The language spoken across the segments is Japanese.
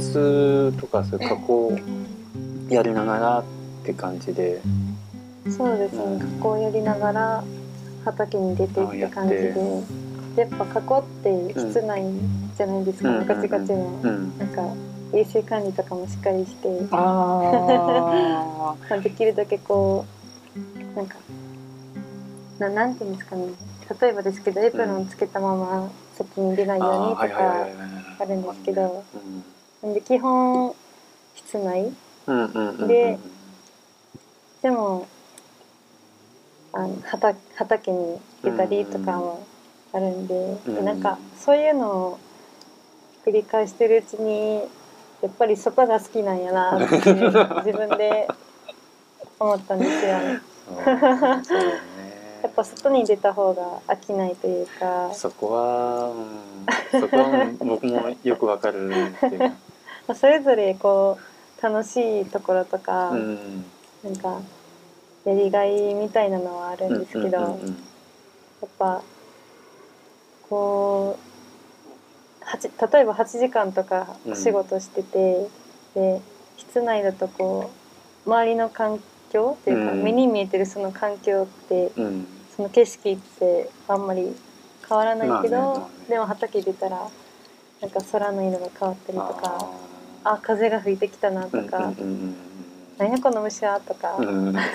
術とかそういう加工やりながらって感じで。そうです。ね加工やりながら畑に出てって感じで。やっぱ加工って室内じゃないですか、うん。ガチガチの、うん。なんか衛生管理とかもしっかりして。あ まあできるだけこうなんかななんていうんですかね。例えばですけどエプロンつけたまま外に出ないあようにとかあるんですけど。うんで基本室内。うんうんうんうん。ででもあの畑畑に出たりとかもあるんで,、うんでなんかそういうのを繰り返してるうちにやっぱり外が好きなんやなって 自分で思ったんですよ。やっぱ外に出た方が飽きないというか。そこは、うん、そこは僕もよくわかるっていうか、まあそれぞれこう楽しいところとか、うん、なんかやりがいみたいなのはあるんですけど、うんうんうんやっぱこう例えば8時間とかお仕事してて、で室内だとこう周りの環境っていうか、うん。目に見えてるその環境ってうん。うんその景色ってあんまり変わらないけど、まあね。まあね。でも畑出たらなんか空の色が変わったりとかああ風が吹いてきたなとか、ーうんうんうん何やこの虫はとか、うん。う ん確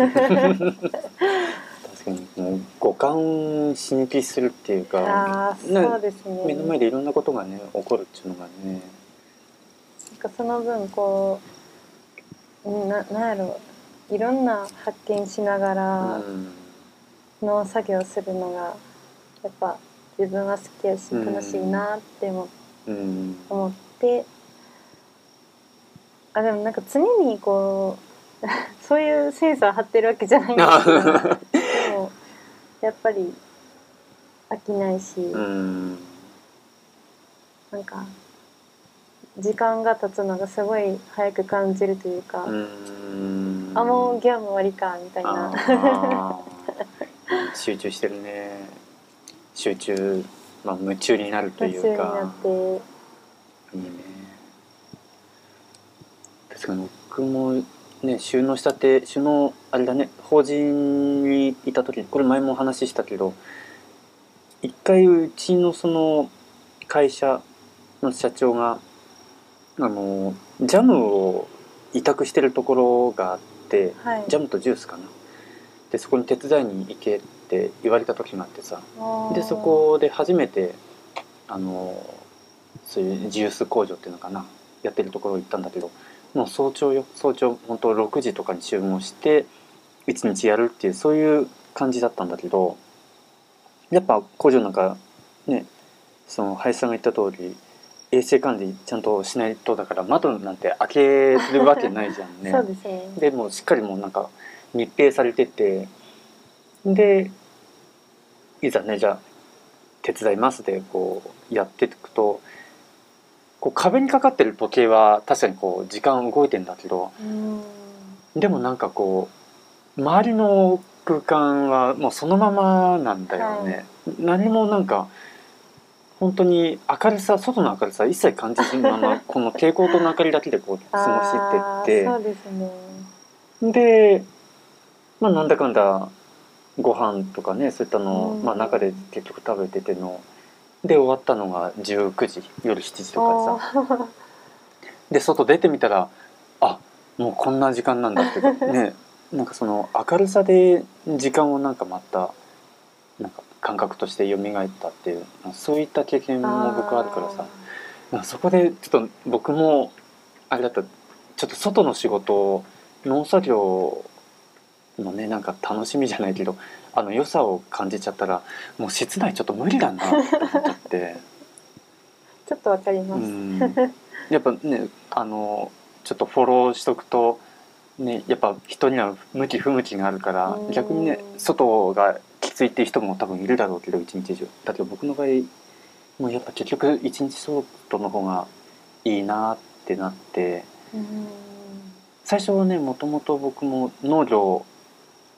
かにもう五感刺激するっていうか。そうですね。目の前でいろんなことがね起こるっていうのがね。なんかその分こううんななんやろいろんな発見しながうらん。農作業するのがやっぱ自分は好きやしうん。楽しいなって思うん。思ってあでもなんか常にこう そういうセンサー張ってるわけじゃないんですけど。でもやっぱり飽きないし、うん。なんか時間が経つのがすごい早く感じるというか、うん。あもうギャム終わりかみたいな。集中してるね。集中、まあ、夢中になるという夢中になかって。いいね確かに僕もね収納したて収納あれだね法人にいた時これ前もお話ししたけど一回うちのその会社の社長があのジャムを委託してるところがあってはい。ジャムとジュースかな。でそこに手伝いに行けって言われた時があってさ。でそこで初めてあのそういうジュース工場っていうのかなやってるところ行ったんだけどもう早朝よ早朝本当6時とかに注文して1日やるっていうそういう感じだったんだけどやっぱ工場なんかねその林さんが言った通り衛生管理ちゃんとしないとだから窓なんて開けるわけないじゃんね。そうですねでもうしっかりもうなんか密閉されててでいざねじゃあ手伝いますでこうやっていくとこう壁にかかってる時計は確かにこう時間動いてんだけどうん。でもなんかこう周りの空間はもうそのままなんだよね、何もなんか本当に明るさ外の明るさ一切感じずにまま この蛍光灯の明かりだけでこう過ごあしてって。ーそうですね。で、まあ、なんだかんだご飯とかねそういったのを、うん。まあ、中で結局食べててので終わったのが19時夜7時とかでさで外出てみたらあもうこんな時間なんだって。ねなんかその明るさで時間をなんかまたなんか感覚として蘇ったっていうそういった経験も僕あるからさ。かそこでちょっと僕もあれだったちょっと外の仕事農作業のねなんか楽しみじゃないけどあの良さを感じちゃったらもう室内ちょっと無理だなって思っちゃって、ちょっとわかります、うん、やっぱねあのちょっとフォローしとくと、ね、やっぱ人には向き不向きがあるからうん。逆にね外がきついっていう人も多分いるだろうけど一日中。だけど僕の場合もうやっぱ結局一日外の方がいいなってなって。うん。最初はねもともと僕も農業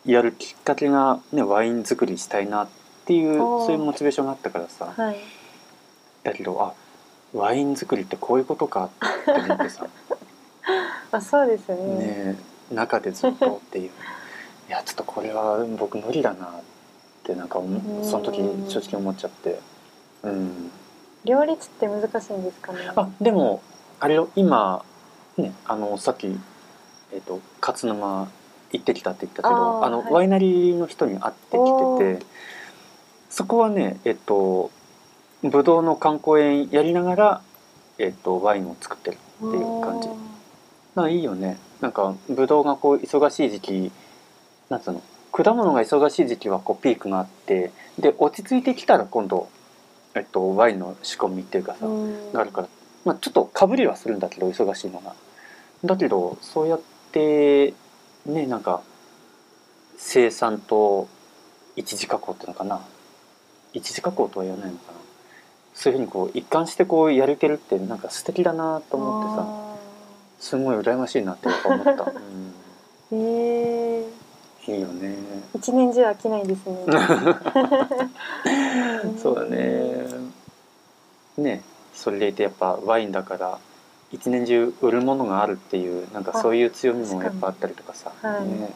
やるきっかけが、ね、ワイン作りしたいなっていうそういうモチベーションがあったからさ。はい。だけどあワイン作りってこういうことかって思ってさ。あそうですよね。ね中でずっとっていう。いやちょっとこれは僕無理だなってなんか思その時正直思っちゃって。うん。両立って難しいんですかね。あでもあれよ今ねあのさっきえっ、と勝沼行ってきたって言ったけどあの、はい。ワイナリーの人に会っておきててそこはねえっ、とブドウの観光園やりながら、えっとワインを作ってるっていう感じ。まあいいよね。なんかブドウがこう忙しい時期なんつうの果物が忙しい時期はこうピークがあってで落ち着いてきたら今度、えっと、ワインの仕込みっていうかさ、うん。があるから、まあ、ちょっとかぶりはするんだけど忙しいのが。だけどそうやってねなんか生産と一次加工っていうのかな。一次加工とは言わないのかな。そういうふうにこう一貫してこうやれてるってなんか素敵だなと思ってさ。あすごい羨ましいなって思った、うん、えいいよね。一年中飽きないですね。そうだね。ねそれでいてやっぱワインだから一年中売るものがあるっていうなんかそういう強みもやっぱあったりとかさ、はい。ね、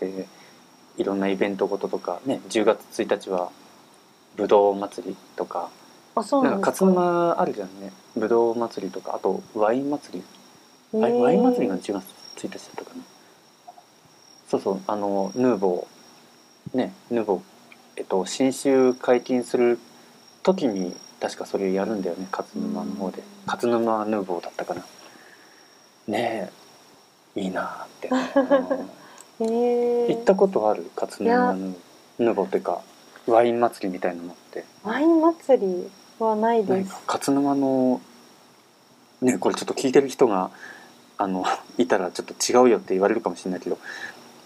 でいろんなイベントごととかね10月1日はぶどう祭りとかあそうなんか。勝沼あるじゃんね。ぶどう祭りとかあとワイン祭り。あれへー。ワイン祭りが10月1日だったかな。そうそうあのヌーボー。ねヌーボー。えっと新酒解禁する時に確かそれやるんだよね。勝沼の方で。勝沼ヌーボーだったかな。ねえ。いいなあって、う んへえ行ったことある？勝沼ヌヌーボーっていうかワイン祭りみたいなのって。ワイン祭りはないです。勝沼のねこれちょっと聞いてる人があのいたらちょっと違うよって言われるかもしれないけど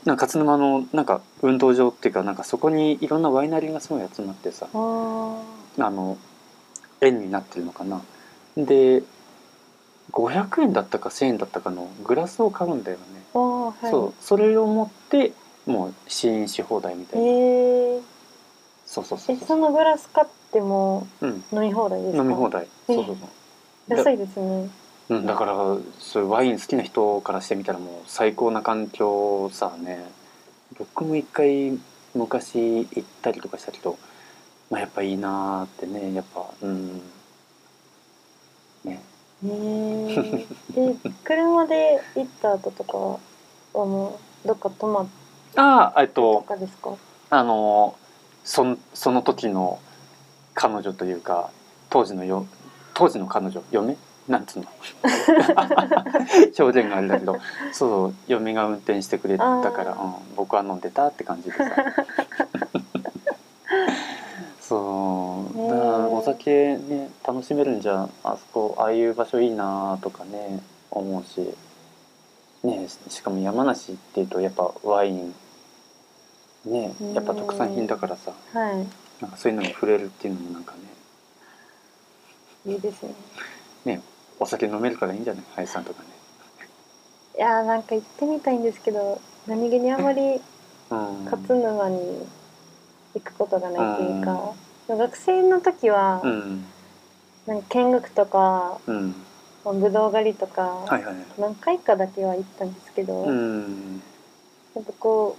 なんか勝沼のなんか運動場っていうかなんかそこにいろんなワイナリーがすごい集まってさあの円になってるのかな。で500円だったか1,000円だったかのグラスを買うんだよね、はい。そうそれを持ってもう試飲し放題みたいな、へえそうそうそうえそのグラス買ってもうん。飲み放題ですか？飲み放題。えそうそうそう。安いですね。うん、だからそういうワイン好きな人からしてみたらもう最高な環境さね。僕も一回昔行ったりとかしたけど、まあ、やっぱいいなーってねやっぱうん。ね。へえで 車で行った後とかはもうどっか泊まっああえっととかですか？あのそんその時の彼女というか当時のよ当時の彼女嫁？なんつうの？表現があれだけどそう嫁が運転してくれたから、うん、僕は飲んでたって感じでさそう。だからお酒ね楽しめるんじゃあそこああいう場所いいなとかね思うし。ねしかも山梨っていうとやっぱワイン。ねやっぱ特産品だからさ。はなんかそういうのに触れるっていうのもなんかね。いいいですね。お酒飲めるからいいんじゃない？林さんとかね。いやーなんか行ってみたいんですけど何気にあまりうん、勝沼に行くことがないというか、学生の時はうん。なんか見学とかうん。まあぶどう狩りとか、はいはい何回かだけは行ったんですけど、うやんっぱこ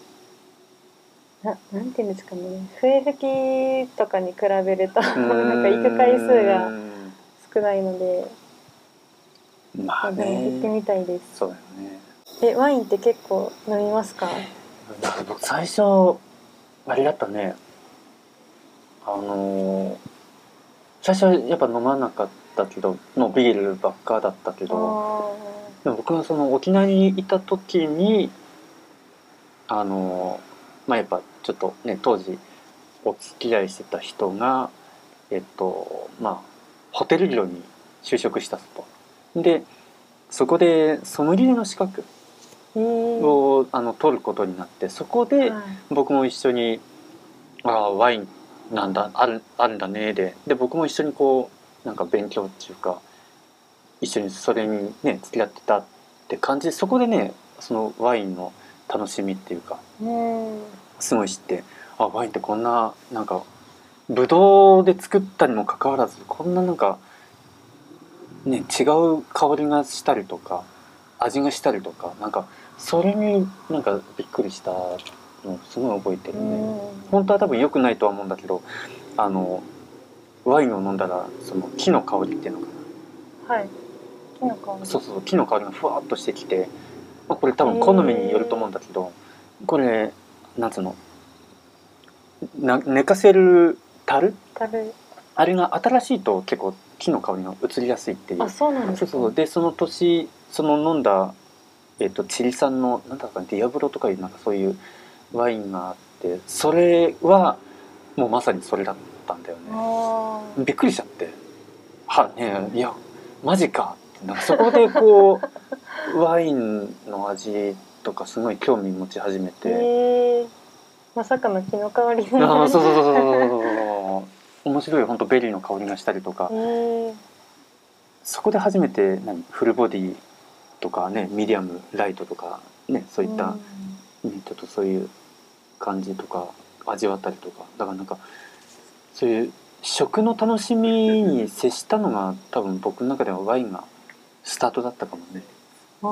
うななんていうんですかね笛吹きとかに比べると なんか行く回数がうん少ないので、まあでも行ってねみたいです。そうだよね。えワインって結構飲みますか？僕最初あれだったねあのー最初はやっぱ飲まなかったけどのビールばっかだったけあどでも僕がその沖縄にいた時にあのまあやっぱちょっとね当時お付き合いしてた人がえっとまあホテル業に就職したと。でそこでソムリエの資格をあの取ることになってそこではい。僕も一緒に「ああワインなんだあるあるんだね」で。で僕も一緒にこうなんか勉強っていうか一緒にそれにね付き合ってたって感じでそこでねそのワインの楽しみっていうかうん。すごい知ってあワインってこんななんかブドウで作ったにもかかわらずこんななんかね違う香りがしたりとか味がしたりとかなんかそれになんかびっくりしたのすごい覚えてるね。本当は多分良くないとは思うんだけどあのワインを飲んだらその木の香りっていうのかはい。木の香なり。そうそう木の香りがふわっとしてきて、まあ、これ多分好みによると思うんだけどこれなんつうの？な寝かせる樽？樽。あれが新しいと結構木の香りが移りやすいっていう。あそうなんですか？そうそうでその年その飲んだ、えっとチリ産のなんだかディアブロとかいうなんかそういうワインがあってそれはもうまさにそれだったんだよね。びっくりしちゃって。はねいやマジか。ってなんかそこでこうワインの味とかすごい興味持ち始めて、まさかの木の香りあーそうそうそうそうそうそう面白い本当ベリーの香りがしたりとか。そこで初めて何フルボディとかねミディアムライトとかねそういった、ねちょっとそういう感じとか味わったりとか。だからなんかそういう食の楽しみに接したのが多分僕の中ではワインがスタートだったかもね、あう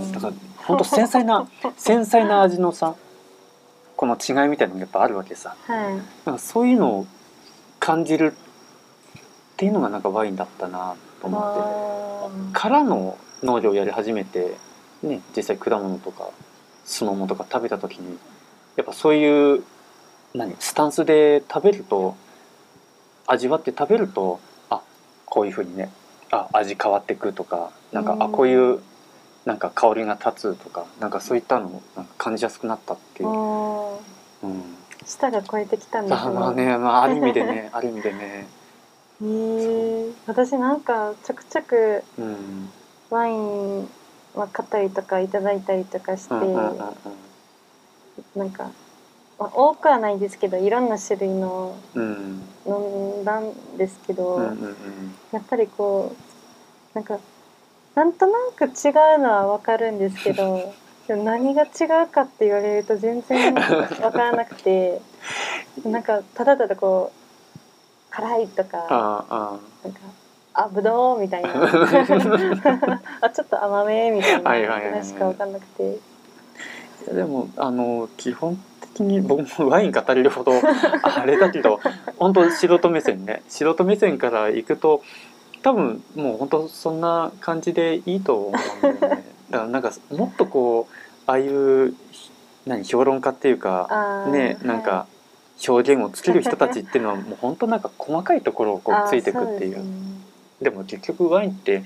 ん、ーだから本当繊細な 繊細な味のさこの違いみたいなのがやっぱあるわけさ。はい。なんかそういうのを感じるっていうのがなんかワインだったなと思って。からの農業をやり始めて、ね、実際果物とかスモモとか食べた時にやっぱそういう何スタンスで食べると味わって食べるとあこういうふうにねあ味変わってくとかなんか、うん。あこういうなんか香りが立つとかなんかそういったのを感じやすくなったっていう。うん。舌が超えてきたんですあまあね、まあ、ある意味でね ある意味でね。へえ私なんかちょくちょくうん。ワインは買ったりとかいただいたりとかして、なんか、まあ、多くはないですけどいろんな種類のうん。飲んだんですけど、やっぱりこうなんかなんとなく違うのはわかるんですけど でも何が違うかって言われると全然わからなくてなんかただただこう辛いとかなんかあぶどうみたいな。あちょっと甘めみたいな。はいはいはいはい。ぐらいしかわかんなくて。でもあの基本的に僕もワイン語れるほど あれだけど本当素人目線ね。素人目線から行くと多分もう本当そんな感じでいいと思うんだよね。だからなんかもっとこうああいう何評論家っていうかねなんか表現をつける人たちっていうのはもう本当なんか細かいところをこうついていくっていうでも結局ワインって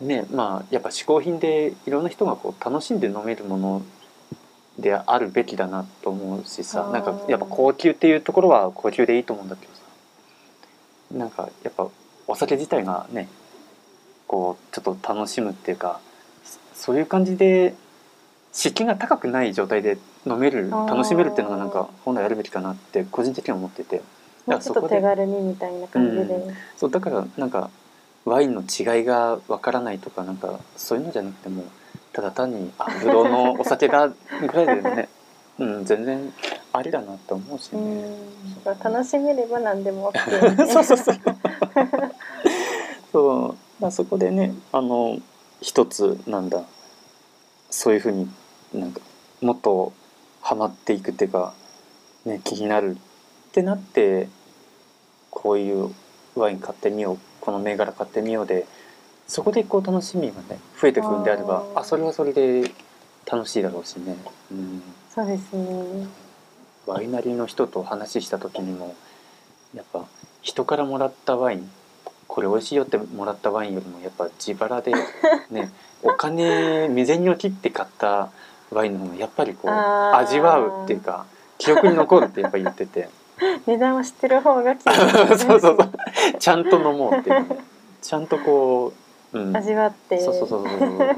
ねまあやっぱ嗜好品でいろんな人がこう楽しんで飲めるものであるべきだなと思うしさなんかやっぱ高級っていうところは高級でいいと思うんだけどさなんかやっぱお酒自体がねこうちょっと楽しむっていうかそそういう感じで湿気が高くない状態で飲める楽しめるっていうのがなんか本来あるべきかなって個人的には思ってて。もうちょっと手軽にみたいな感じで、うそうだからなんかワインの違いがわからないとかなんかそういうのじゃなくてもただ単にあブドウのお酒がぐらいでね、うん、全然ありだなと思うしうね。んだから楽しめれば何でも OK そうそうそう。そう、まあ、そこでねあの一つなんだ。そういうふうになんかもっとハマっていくっていうか、ね、気になるってなってこういうワイン買ってみようこの銘柄買ってみようでそこでこう楽しみがね増えてくるんであればあそれはそれで楽しいだろうしね。うん。そうですね。ワイナリーの人と話した時にもやっぱ人からもらったワインこれ美味しいよってもらったワインよりもやっぱ自腹で ねお金未然を切って買ったワインの方がやっぱりこう味わうっていうか記憶に残るってやっぱ言ってて 値段を知ってる方が気 そうにそうそう。ちゃんと飲もうっていう。ねちゃんとこう、うん、味わって。そうそうそうそうそう。や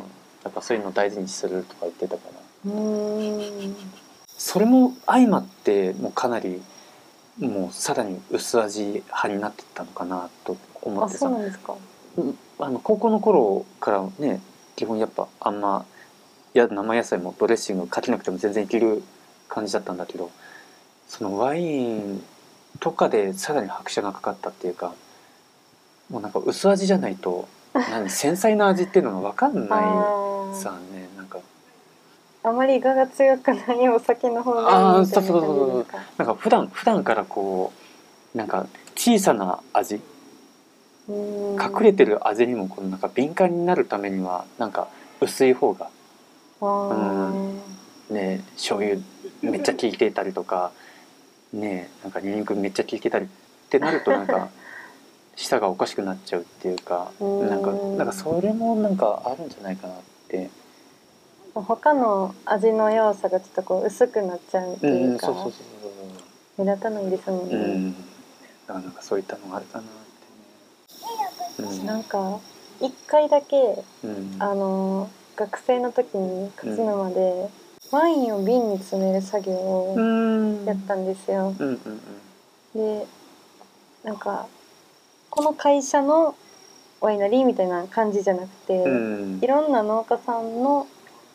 っぱそういうの大事にするとか言ってたから。うーん。それも相まってもうかなりもうさらに薄味派になってったのかなと思あってさ。そうなんですか。うんあの高校の頃からね基本やっぱあんまいや生野菜もドレッシングかけなくても全然いける感じだったんだけどそのワインとかでさらに拍車がかかったっていうかもうなんか薄味じゃないと何繊細な味っていうのが分かんない さねなんか。あまり我が強くないお酒の方がいいみたいな。感じですかそうそうそうそう。なんか普段普段からこうなんか小さな味。うん。隠れてる味にもこうなんか敏感になるためにはなんか薄い方があー。ね醤油めっちゃ効いていたりとかねなんかニンニクめっちゃ効いてたりってなるとなんか 舌がおかしくなっちゃうっていうかうん。なんかなんかそれもなんかあるんじゃないかなって。他の味の要素がちょっとこう薄くなっちゃうってうんいうか、そうそうそう。目立たないですもんね、そううん。だからなんかそういったのがあるかなってね。なんか一回だけうんうん。あの学生の時に勝沼で、ワインを瓶に詰める作業をうん。やったんですよ。うんうんでなんかこの会社のワイナリーみたいな感じじゃなくて、うん。いろんな農家さんの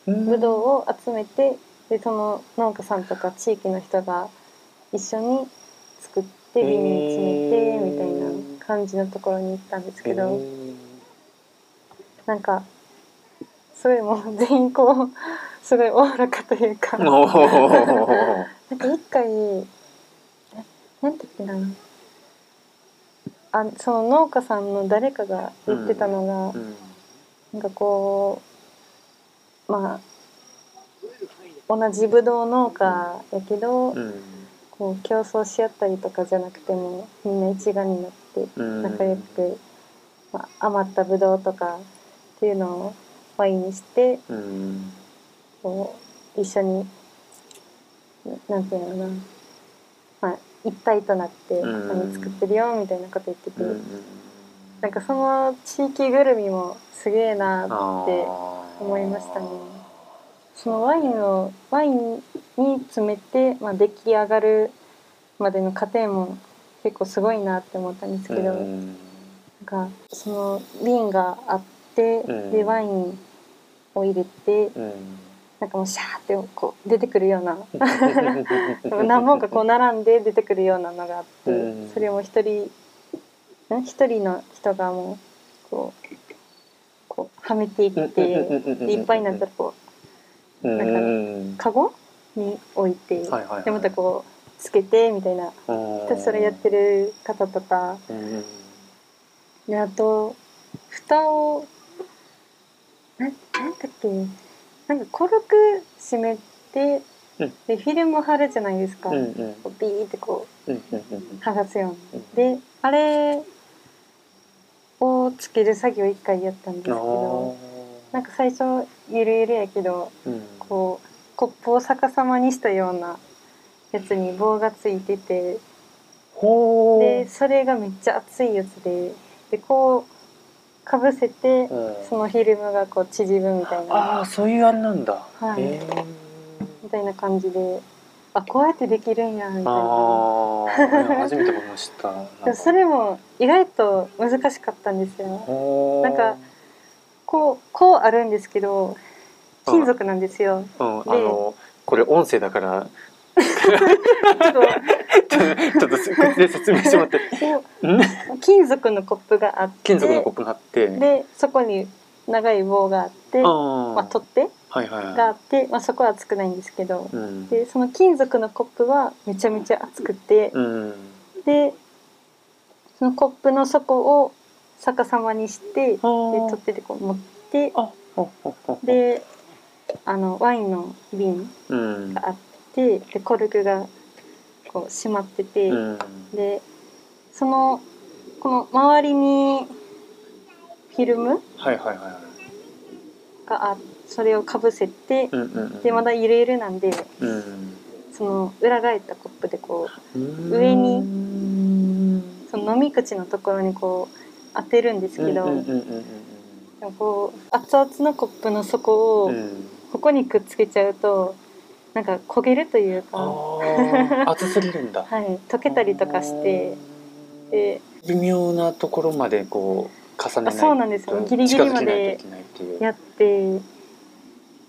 うんブドウを集めてでその農家さんとか地域の人が一緒に作って瓶に詰めてみたいな感じのところに行ったんですけど、なんかすごいもう全員こうすごいおおらかというか。なんか一回ななんて言ってなあその農家さんの誰かが言ってたのが、うん。なんかこうまあ同じブドウ農家やけど、うん。こう競争し合ったりとかじゃなくてもみんな一丸になってうん。仲良く、まあ、余ったブドウとかっていうのをワインにしてうん。こう一緒にななんていうのかな、まあ、一体となってうん。何作ってるよみたいなこと言ってて、うん。なんかその地域ぐるみもすげえなって思いましたね。そのワインをワインに詰めて、まあ、出来上がるまでの過程も結構すごいなって思ったんですけど、うん。なんかその瓶があって、うん。でワインを入れてうん。なんかもうシャーってこう出てくるような。何本かこう並んで出てくるようなのがあって、うん。それを一人ん？一人の人がもうこうこうはめていって、でいっぱいになったらこううん。カゴに置いて、はいはいはい。でまたこうつけてみたいなひたすらやってる方とか。うん。であと蓋をななんだっけ。なんかコルク閉めて、うん。でフィルム貼るじゃないですか、うんうん。ビーってこう剥がすよううんに。であれをつける作業一回やったんですけあどー。なんか最初ゆるゆるやけどうん。こうコップを逆さまにしたようなやつに棒がついてて。でそれがめっちゃ熱いやつででこうかぶせてうん。そのフィルムがこう縮むみたいあな。あそういうあれなんだ。はい。へー。みたいな感じであこうやってできるんやみたいな。ああ初めて僕も知った。それも意外と難しかったんですよ。なんかこうこうあるんですけど金属なんですよ。うん、あのこれ音声だから。ちょっと ちょっとす口で説明してもらって。金属のコップがあって。金属のコップがあって。でそこに長い棒があってまあ、取っ手はいはいはい。があって、まあ、そこは熱くないんですけどうん。でその金属のコップはめちゃめちゃ熱くてうん。でそのコップの底を逆さまにしてで取っ手でこう持ってであのワインの瓶うんがあってでコルクがこう閉まってて、うん。でそのこの周りにフィルムはいはいはいはい。があそれをかぶせて、うんうんうん。でまだゆるゆるなんでうん。その裏返ったコップでこううん。上にその飲み口のところにこう当てるんですけど、うんうんうんうんでもこう熱々のコップの底をここにくっつけちゃうとなんか焦げるというあか、ー熱すぎるんだ。はい、溶けたりとかして。で微妙なところまでこう重ねないそうなんですよ。ギリギリまでやって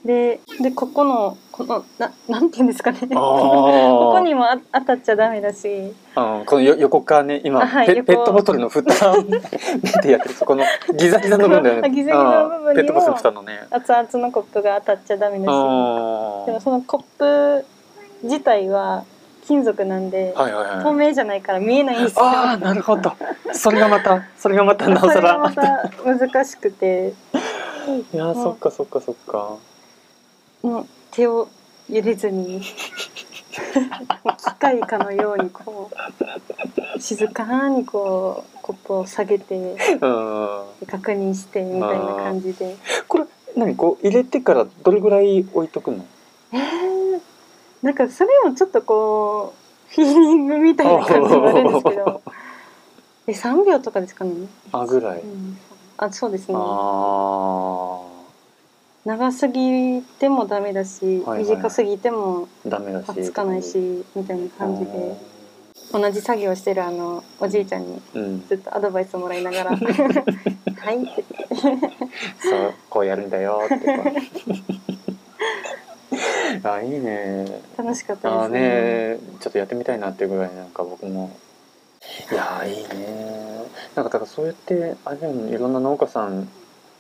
ででここのこのななんていうんですかね。こここにもあ当たっちゃダメだし。うん、このよ横側ね今、あはい横。ペペットボトルの蓋でやってるそこのギザギザの部分だよね。あギザギザの部分ペットボトルの蓋のね。熱々のコップが当たっちゃダメだし。あでもそのコップ自体は金属なんで、はいはいはい。透明じゃないから見えないんですよ。ああなるほど。それがまたそれがまたなおさら。た難しくて。いやーそっかそっかそっかもう手を入れずに機械かのようにこう静かにこうコップを下げてうん。確認してみたいな感じで。これ何こう入れてからどれぐらい置いとくの？えー、なんかそれもちょっとこうフィーリングみたいな感じもあるんですけど。え3秒とかですかね、あぐらい、うん、あそうですね。あ長すぎてもダメだし、はいはい。短すぎてもあダメだし。つかないしみたいな感じで。同じ作業してるあのおじいちゃんにうん。ずっとアドバイスをもらいながら「はい」っ てそうこうやるんだよ。ってあいいね。楽しかったですね。ねちょっとやってみたいなっていうぐらいなんか僕も。いやーいいね。なんかだからそうやってあれいろんな農家さん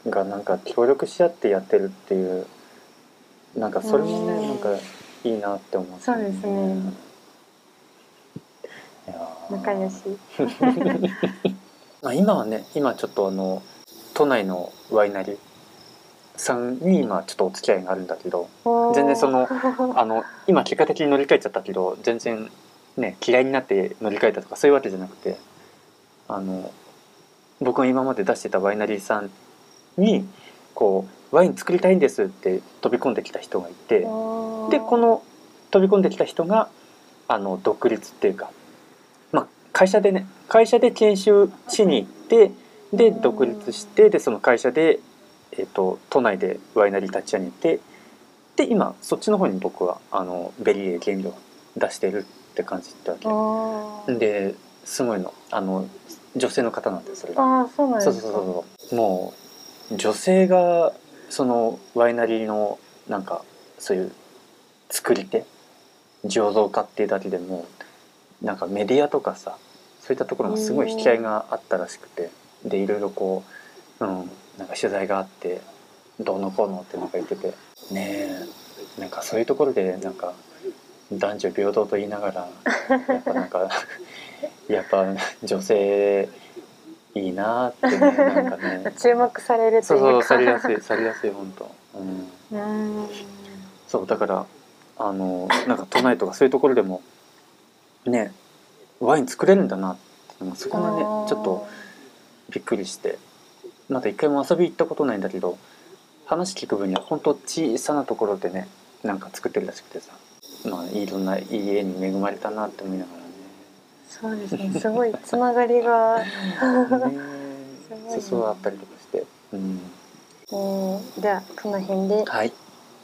がなんか協力し合ってやってるっていうなんかそれもうん。ねなんかいいなって思うそうですね。仲良し。まあ今はね今ちょっとあの都内のワイナリーさんに今ちょっとお付き合いがあるんだけど全然そのあの今結果的に乗り換えちゃったけど全然ね嫌いになって乗り換えたとかそういうわけじゃなくてあの僕が今まで出してたワイナリーさんにこうワイン作りたいんですって飛び込んできた人がいてでこの飛び込んできた人があの独立っていうか、まあ、会社でね会社で研修しに行ってで独立してでその会社で、えー、と都内でワイナリー立ち上げてで今そっちの方に僕はあのベリーエ原料出してるって感じってわけ。ですごいのあの女性の方なんですそれが。ああそうなんそうですか。そうそうそうもう女性がそのワイナリーのなんかそういう作り手醸造家っていうだけでもなんかメディアとかさそういったところがすごい引き合いがあったらしくてでいろいろこう、うん、なんか取材があってどうのこうのってなんか言っててねえなんかそういうところでなんか男女平等と言いながらやっぱなんか やっぱ女性いいなってねなんかね。注目されるとそういうか。そうされやすいされやすい本当。うん。うん。そうだからあのなんか都内とかそういうところでもねワイン作れるんだなってそこがねちょっとびっくりして。まだ一回も遊び行ったことないんだけど話聞く分には本当小さなところでねなんか作ってるらしくてさ。まあいろんないい家に恵まれたなって思いながそうですね。すごいつながりが。らねね ごいねったりとかして、うん、えー、ではこの辺ではい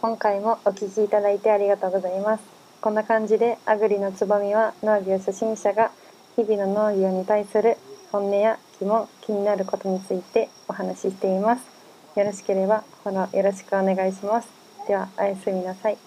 今回もお聞きいただいてありがとうございます。こんな感じでアグリのつぼみは農業初心者が日々の農業に対する本音や疑問気になることについてお話ししています。よろしければフォローよろしくお願いします。ではおやすみなさい。